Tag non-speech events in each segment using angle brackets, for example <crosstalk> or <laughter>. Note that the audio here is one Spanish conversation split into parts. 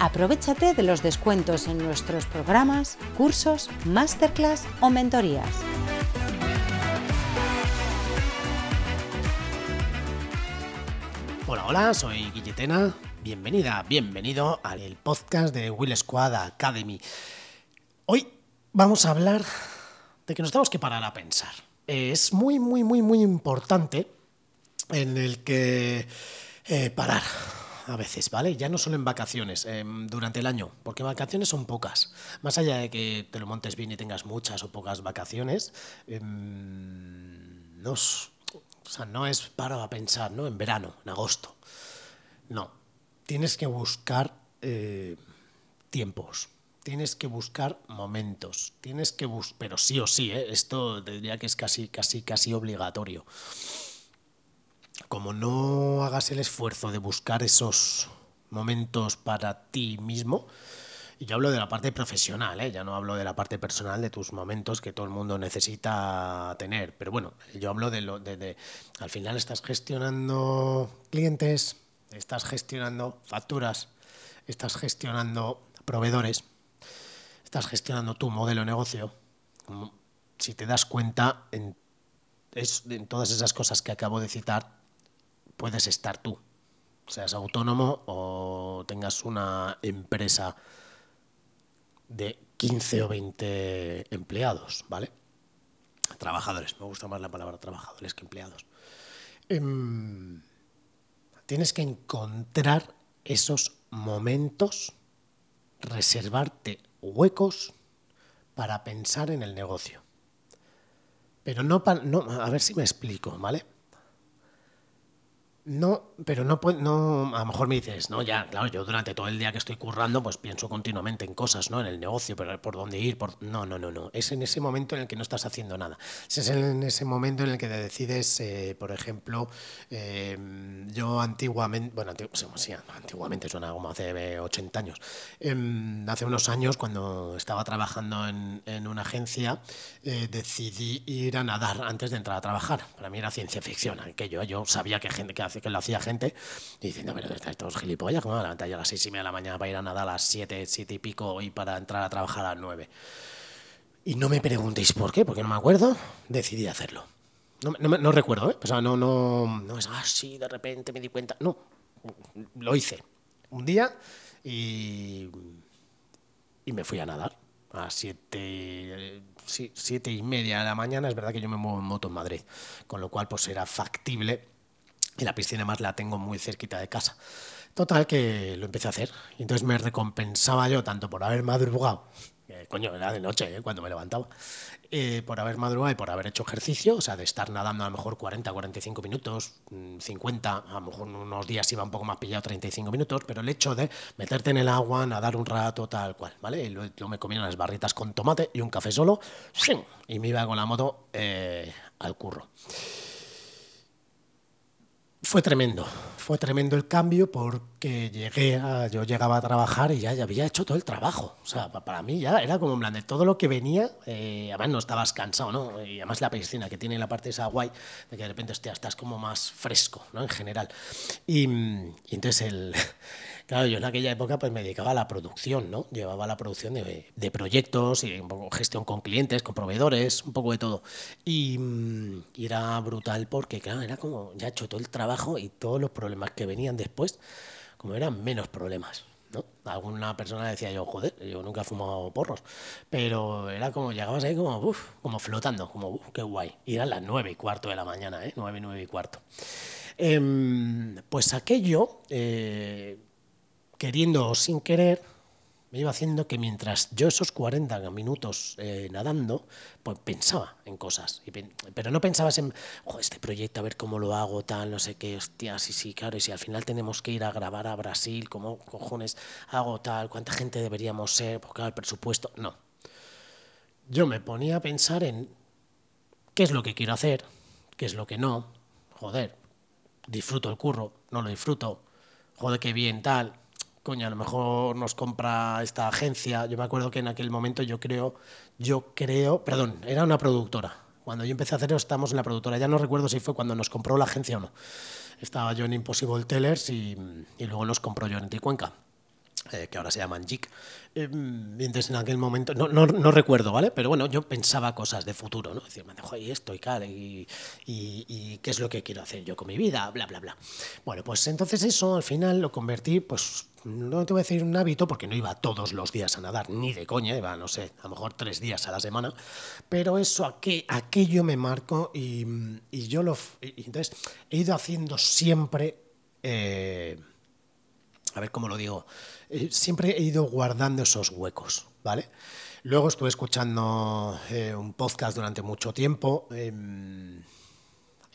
Aprovechate de los descuentos en nuestros programas, cursos, masterclass o mentorías. Hola, hola, soy Guilletena. Bienvenida, bienvenido al podcast de Will Squad Academy. Hoy vamos a hablar de que nos tenemos que parar a pensar. Es muy, muy, muy, muy importante en el que eh, parar a veces, ¿vale? Ya no solo en vacaciones, em, durante el año, porque vacaciones son pocas. Más allá de que te lo montes bien y tengas muchas o pocas vacaciones, em, no, es, o sea, no es para pensar, ¿no? En verano, en agosto. No, tienes que buscar eh, tiempos, tienes que buscar momentos, tienes que buscar, pero sí o sí, ¿eh? esto diría que es casi, casi, casi obligatorio. Como no hagas el esfuerzo de buscar esos momentos para ti mismo, y yo hablo de la parte profesional, ¿eh? ya no hablo de la parte personal de tus momentos que todo el mundo necesita tener. Pero bueno, yo hablo de lo de, de, al final estás gestionando clientes, estás gestionando facturas, estás gestionando proveedores, estás gestionando tu modelo de negocio. Si te das cuenta, en, es, en todas esas cosas que acabo de citar, puedes estar tú. Seas autónomo o tengas una empresa de 15 o 20 empleados, ¿vale? Trabajadores, me gusta más la palabra trabajadores que empleados. Eh, tienes que encontrar esos momentos, reservarte huecos para pensar en el negocio. Pero no, para, no a ver si me explico, ¿vale? No, pero no, no, a lo mejor me dices, no, ya, claro, yo durante todo el día que estoy currando, pues pienso continuamente en cosas, ¿no? En el negocio, pero por dónde ir, por... No, no, no, no. Es en ese momento en el que no estás haciendo nada. Es en ese momento en el que te decides, eh, por ejemplo, eh, yo antiguamente, bueno, sí, antiguamente suena como hace 80 años. Eh, hace unos años, cuando estaba trabajando en, en una agencia, eh, decidí ir a nadar antes de entrar a trabajar. Para mí era ciencia ficción, aquello. Yo sabía que gente que hace que lo hacía gente, y diciendo, pero estos gilipollas, ¿cómo me levantar yo a las seis y media de la mañana para ir a nadar a las siete, siete y pico y para entrar a trabajar a las nueve? Y no me preguntéis por qué, porque no me acuerdo, decidí hacerlo. No, no, no recuerdo, ¿eh? O sea, no, no, no es así, de repente me di cuenta. No, lo hice. Un día y, y me fui a nadar a siete, siete y media de la mañana. Es verdad que yo me muevo en moto en Madrid, con lo cual pues era factible y la piscina más la tengo muy cerquita de casa. Total que lo empecé a hacer. Y entonces me recompensaba yo tanto por haber madrugado, coño, era de noche ¿eh? cuando me levantaba, eh, por haber madrugado y por haber hecho ejercicio, o sea, de estar nadando a lo mejor 40, 45 minutos, 50, mm, a lo mejor unos días iba un poco más pillado 35 minutos, pero el hecho de meterte en el agua, nadar un rato, tal cual, ¿vale? Y luego me comía unas barritas con tomate y un café solo, y me iba con la moto eh, al curro. Fue tremendo, fue tremendo el cambio porque llegué a, yo llegaba a trabajar y ya, ya, había hecho todo el trabajo. O sea, para mí ya era como en plan de todo lo que venía, eh, además no estabas cansado, ¿no? Y además la piscina que tiene la parte esa guay, de que de repente hostia, estás como más fresco, ¿no? En general. Y, y entonces el... Claro, yo en aquella época pues me dedicaba a la producción, ¿no? Llevaba la producción de, de proyectos y un poco gestión con clientes, con proveedores, un poco de todo. Y, y, era brutal porque, claro, era como ya he hecho todo el trabajo y todos los problemas que venían después, como eran menos problemas. ¿no? Alguna persona decía yo, joder, yo nunca he fumado porros, pero era como, llegabas ahí como, como flotando, como, uf, qué guay. Y eran las nueve y cuarto de la mañana, ¿eh? Nueve, nueve y cuarto. Eh, pues aquello... Eh, queriendo o sin querer, me iba haciendo que mientras yo esos 40 minutos eh, nadando, pues pensaba en cosas. pero no pensabas en, este proyecto, a ver cómo lo hago, tal, no sé qué, hostia, sí, sí, claro, y si al final tenemos que ir a grabar a Brasil, ¿cómo cojones hago tal? ¿Cuánta gente deberíamos ser? Porque claro, el presupuesto, no. Yo me ponía a pensar en qué es lo que quiero hacer, qué es lo que no, joder, disfruto el curro, no lo disfruto, joder, qué bien, tal, coño, a lo mejor nos compra esta agencia. Yo me acuerdo que en aquel momento yo creo, yo creo, perdón, era una productora. Cuando yo empecé a hacer eso, estábamos en la productora. Ya no recuerdo si fue cuando nos compró la agencia o no. Estaba yo en Impossible Tellers y, luego nos compró yo en Ticuenca. Eh, que ahora se llaman JIC. Eh, entonces en aquel momento, no, no, no, recuerdo, ¿vale? Pero bueno, yo pensaba cosas de futuro, ¿no? Decir, me dejo ahí esto y tal, y, y, y, qué es lo que quiero hacer yo con mi vida, bla, bla, bla. Bueno, pues entonces eso al final lo convertí, pues no te voy a decir un hábito porque no iba todos los días a nadar, ni de coña, iba, no sé, a lo mejor tres días a la semana, pero eso, aqu aquello me marco y, y yo lo... Entonces he ido haciendo siempre... Eh, a ver cómo lo digo, eh, siempre he ido guardando esos huecos, ¿vale? Luego estuve escuchando eh, un podcast durante mucho tiempo. Em,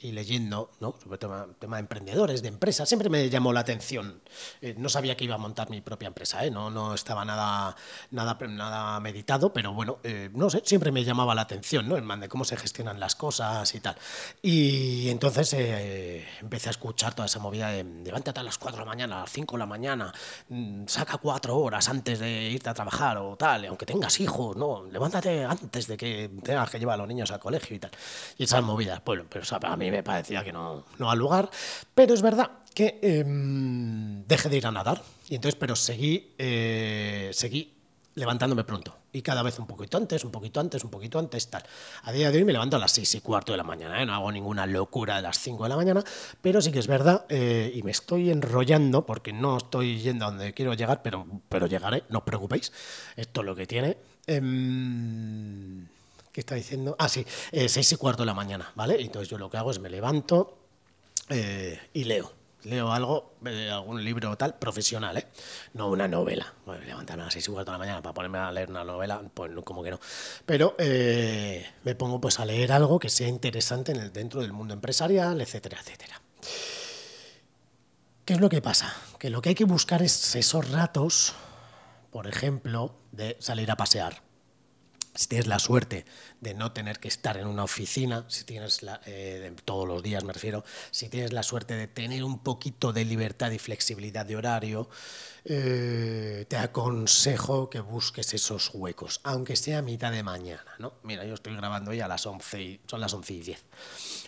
y leyendo ¿no? sobre tema, tema de emprendedores, de empresas, siempre me llamó la atención. Eh, no sabía que iba a montar mi propia empresa, ¿eh? no, no estaba nada, nada, nada meditado, pero bueno, eh, no sé, siempre me llamaba la atención, ¿no? El man de cómo se gestionan las cosas y tal. Y entonces eh, empecé a escuchar toda esa movida de levántate a las 4 de la mañana, a las 5 de la mañana, mm, saca cuatro horas antes de irte a trabajar o tal, aunque tengas hijos, no, levántate antes de que tengas que llevar a los niños al colegio y tal. Y esas movidas, bueno, pero o a mí me parecía que no, no al lugar, pero es verdad que em, dejé de ir a nadar, y entonces, pero seguí, eh, seguí levantándome pronto. Y cada vez un poquito antes, un poquito antes, un poquito antes, tal. A día de hoy me levanto a las seis y cuarto de la mañana, ¿eh? no hago ninguna locura a las 5 de la mañana, pero sí que es verdad, eh, y me estoy enrollando porque no estoy yendo a donde quiero llegar, pero, pero llegaré, no os preocupéis, esto es lo que tiene. Em, ¿Qué está diciendo? Ah, sí, eh, seis y cuarto de la mañana, ¿vale? Entonces yo lo que hago es me levanto eh, y leo. Leo algo, eh, algún libro tal, profesional, ¿eh? No una novela. Bueno, levantarme a las seis y cuarto de la mañana para ponerme a leer una novela, pues como que no. Pero me pongo pues a leer algo que sea interesante dentro del mundo empresarial, etcétera, etcétera. ¿Qué es lo que pasa? Que lo que hay que buscar es esos ratos, por ejemplo, de salir a pasear si tienes la suerte de no tener que estar en una oficina, si tienes la, eh, todos los días me refiero, si tienes la suerte de tener un poquito de libertad y flexibilidad de horario, eh, te aconsejo que busques esos huecos, aunque sea mitad de mañana, ¿no? Mira, yo estoy grabando hoy a las 11 y, son las 11 y 10.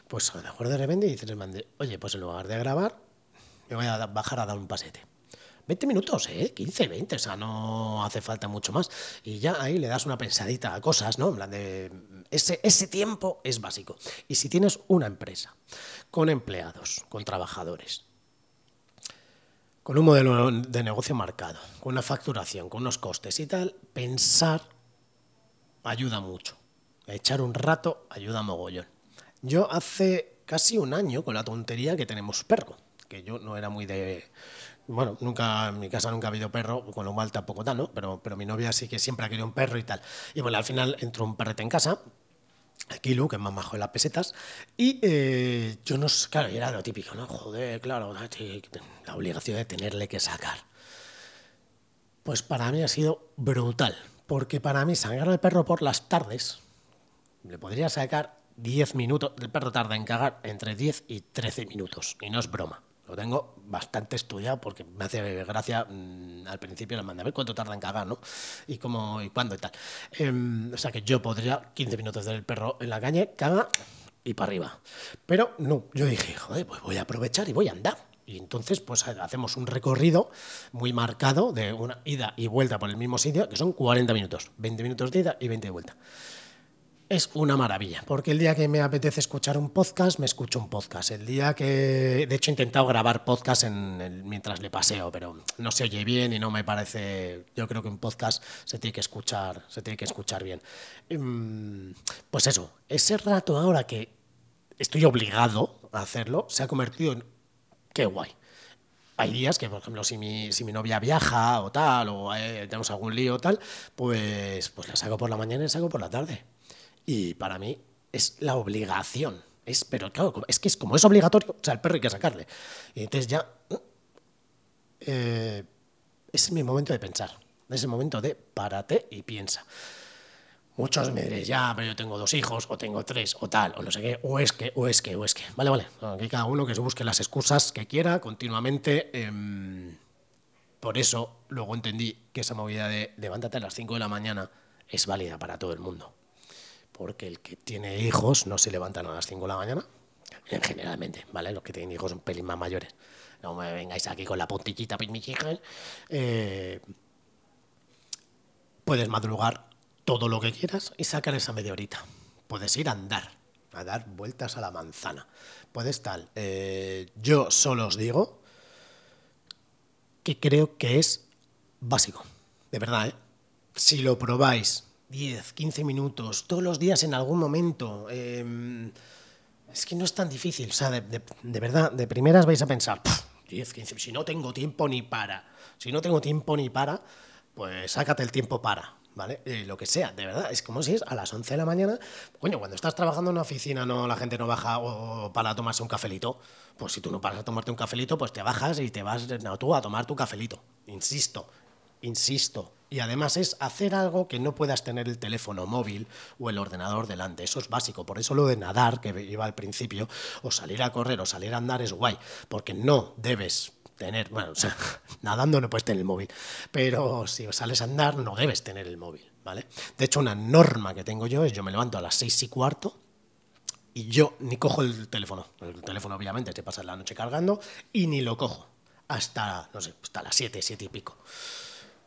Pues a lo mejor de repente dices, oye, pues en lugar de grabar, me voy a bajar a dar un pasete 20 minutos, ¿eh? 15, 20, o sea, no hace falta mucho más. Y ya ahí le das una pensadita a cosas, ¿no? En plan de. Ese, ese tiempo es básico. Y si tienes una empresa con empleados, con trabajadores, con un modelo de negocio marcado, con una facturación, con unos costes y tal, pensar ayuda mucho. Echar un rato ayuda mogollón. Yo hace casi un año, con la tontería que tenemos perro, que yo no era muy de bueno, nunca, en mi casa nunca ha habido perro, con lo cual tampoco tal, ¿no? Pero, pero mi novia sí que siempre ha querido un perro y tal. Y bueno, al final entró un perrete en casa, Kilo, que es más majo de las pesetas, y eh, yo no sé, claro, era lo típico, ¿no? Joder, claro, la obligación de tenerle que sacar. Pues para mí ha sido brutal, porque para mí sacar al perro por las tardes, le podría sacar 10 minutos, el perro tarda en cagar entre 10 y 13 minutos, y no es broma. Lo tengo bastante estudiado porque me hace gracia. Mm, al principio le mandé a ver cuánto tarda en cagar, ¿no? Y cómo y cuándo y tal. Em, o sea que yo podría 15 minutos del perro en la caña, caga y para arriba. Pero no, yo dije, joder, pues voy a aprovechar y voy a andar. Y entonces, pues hacemos un recorrido muy marcado de una ida y vuelta por el mismo sitio, que son 40 minutos. 20 minutos de ida y 20 de vuelta es una maravilla, porque el día que me apetece escuchar un podcast, me escucho un podcast. El día que, de hecho, he intentado grabar podcast en mientras le paseo, pero no se oye bien y no me parece. Yo creo que un podcast se tiene que escuchar, se tiene que escuchar bien. Em, pues eso, ese rato ahora que estoy obligado a hacerlo, se ha convertido en qué guay hay días que, por ejemplo, si mi, si mi novia viaja o tal, o eh, tenemos algún lío o tal, pues, pues la saco por la mañana y la saco por la tarde. Y para mí es la obligación. Es, pero claro, es que es como es obligatorio, o sea, el perro hay que sacarle. Y entonces ya... Eh, es mi momento de pensar. Es el momento de párate y piensa. Muchos me diréis, ya, pero yo tengo dos hijos, o tengo tres, o tal, o no sé qué, o es que, o es que, o es que. Vale, vale. Aquí cada uno que se busque las excusas que quiera continuamente. Em, por eso luego entendí que esa movida de levántate a las 5 de la mañana es válida para todo el mundo. Porque el que tiene hijos no se levantan a las 5 de la mañana, en generalmente, ¿vale? Los que tienen hijos son pelín más mayores. No me vengáis aquí con la puntillita, eh, puedes madrugar todo lo que quieras y sacar esa media horita. Puedes ir a andar, a dar vueltas a la manzana. Puedes tal. Eh, yo solo os digo que creo que es básico. De verdad, ¿eh? Si lo probáis 10, 15 minutos, todos los días en algún momento, em, es que no es tan difícil. O sea, de, verdad, de primeras vais a pensar, 10, 15, si no tengo tiempo ni para. Si no tengo tiempo ni para, pues sácate el tiempo para. ¿vale? Eh, lo que sea, de verdad, es como si es a las 11 de la mañana, coño, cuando estás trabajando en una oficina, no la gente no baja para tomarse un cafelito, pues si tú no paras a tomarte un cafelito, pues te bajas y te vas tú a tomar tu cafelito, insisto, insisto. Y además es hacer algo que no puedas tener el teléfono móvil o el ordenador delante. Eso es básico. Por eso lo de nadar, que iba al principio, o salir a correr o salir a andar es guay. Porque no debes tener, bueno, o sea, <laughs> nadando no puedes tener el móvil, pero si sales a andar no debes tener el móvil, ¿vale? De hecho, una norma que tengo yo es yo me levanto a las seis y cuarto y yo ni cojo el teléfono. El teléfono obviamente te pasa la noche cargando y ni lo cojo hasta, no sé, hasta las siete, siete y pico.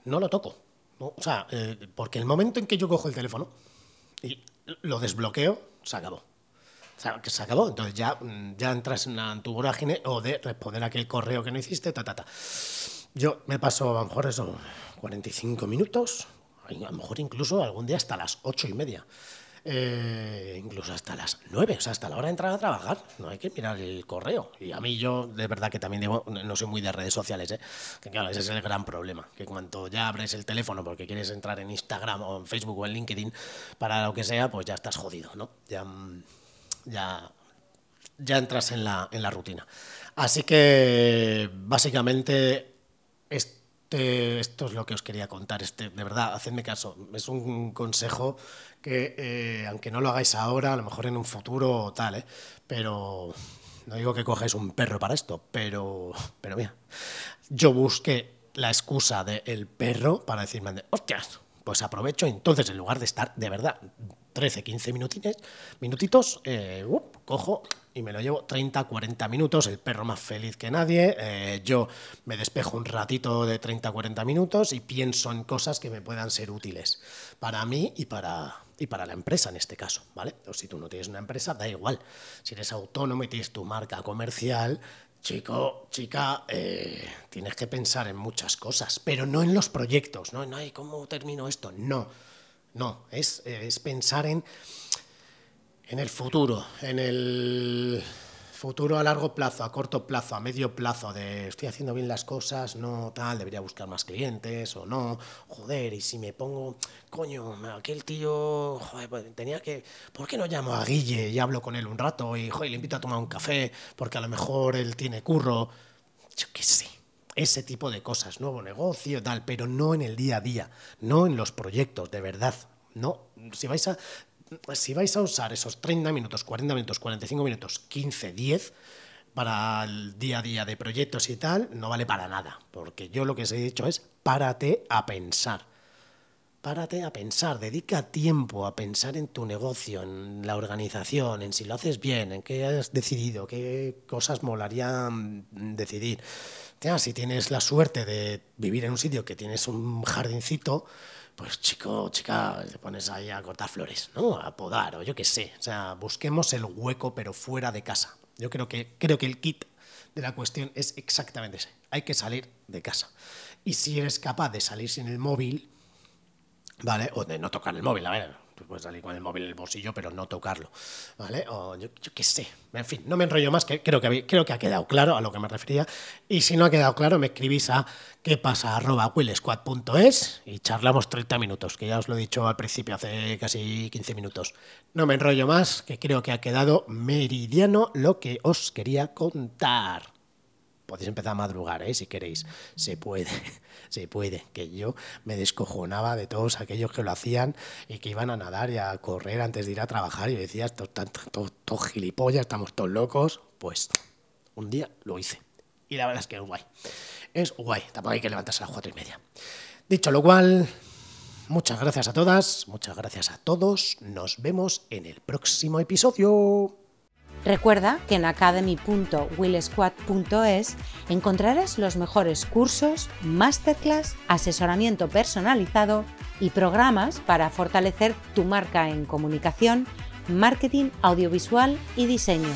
No lo toco. O sea, eh, porque el momento en que yo cojo el teléfono y lo desbloqueo, se acabó que se acabó. Entonces ya, mm, ya entras en, tu vorágine o de responder aquel correo que no hiciste, ta, ta, ta. Yo me paso a lo mejor eso, 45 minutos, a lo mejor incluso algún día hasta las 8 y media. Eh, incluso hasta las 9, o sea, hasta la hora de entrar a trabajar. No hay que mirar el correo. Y a mí yo, de verdad que también digo, no soy muy de redes sociales, ¿eh? que claro, ese es el gran problema, que cuando ya abres el teléfono porque quieres entrar en Instagram o en Facebook o en LinkedIn para lo que sea, pues ya estás jodido, ¿no? Ya ya, entras en la, en la rutina. Así que básicamente este, esto es lo que os quería contar. Este, de verdad, hacedme caso. Es un consejo que, eh, aunque no lo hagáis ahora, a lo mejor en un futuro tal, ¿eh? pero no digo que cojáis un perro para esto, pero, pero mira, yo busqué la excusa del perro para decirme, hostias, pues aprovecho entonces en lugar de estar de verdad 13, 15 minutines, minutitos, eh, cojo y me lo llevo 30, 40 minutos, el perro más feliz que nadie, eh, yo me despejo un ratito de 30, 40 minutos y pienso en cosas que me puedan ser útiles para mí y para, y para la empresa en este caso, ¿vale? O si tú no tienes una empresa, da igual. Si eres autónomo y tienes tu marca comercial, Chico, chica, eh, tienes que pensar en muchas cosas, pero no en los proyectos, no, no, ¿cómo termino esto? No no, es, es pensar en, en el futuro, en el futuro a largo plazo, a corto plazo, a medio plazo, de estoy haciendo bien las cosas, no tal, debería buscar más clientes o no, joder, y si me pongo, coño, aquel tío, pues tenía que, ¿por qué no llamo a Guille y hablo con él un rato y, joder, le invito a tomar un café porque a lo mejor él tiene curro? Yo qué sé, ese tipo de cosas, nuevo negocio, tal, pero no en el día a día, no en los proyectos, de verdad. No, si vais a, si vais a usar esos 30 minutos, 40 minutos, 45 minutos, 15, 10 para el día a día de proyectos y tal, no vale para nada, porque yo lo que os he dicho es párate a pensar. Párate a pensar, dedica tiempo a pensar en tu negocio, en la organización, en si lo haces bien, en qué has decidido, qué cosas molarían decidir si tienes la suerte de vivir en un sitio que tienes un jardincito, pues chico, chica, te pones ahí a cortar flores, ¿no? A podar o yo qué sé. O sea, busquemos el hueco pero fuera de casa. Yo creo que, creo que el kit de la cuestión es exactamente ese. Hay que salir de casa. Y si eres capaz de salir sin el móvil, ¿vale? O de no tocar el móvil, a ver, Tú puedes salir con el móvil en el bolsillo, pero no tocarlo, ¿vale? O yo, qué sé. En fin, no me enrollo más, que creo que, creo que ha quedado claro a lo que me refería. Y si no ha quedado claro, me escribís a qué y charlamos 30 minutos, que ya os lo he dicho al principio, hace casi 15 minutos. No me enrollo más, que creo que ha quedado meridiano lo que os quería contar podéis empezar a madrugar, ¿eh? si queréis. Se puede, se puede. Que yo me descojonaba de todos aquellos que lo hacían y que iban a nadar y a correr antes de ir a trabajar. Y decía, todos todo, gilipollas, estamos todos locos. Pues un día lo hice. Y la verdad es que es guay. Es guay. Tampoco hay que levantarse a las cuatro y media. Dicho lo cual, muchas gracias a todas, muchas gracias a todos. Nos vemos en el próximo episodio. Recuerda que en academy.willsquad.es encontrarás los mejores cursos, masterclass, asesoramiento personalizado y programas para fortalecer tu marca en comunicación, marketing audiovisual y diseño.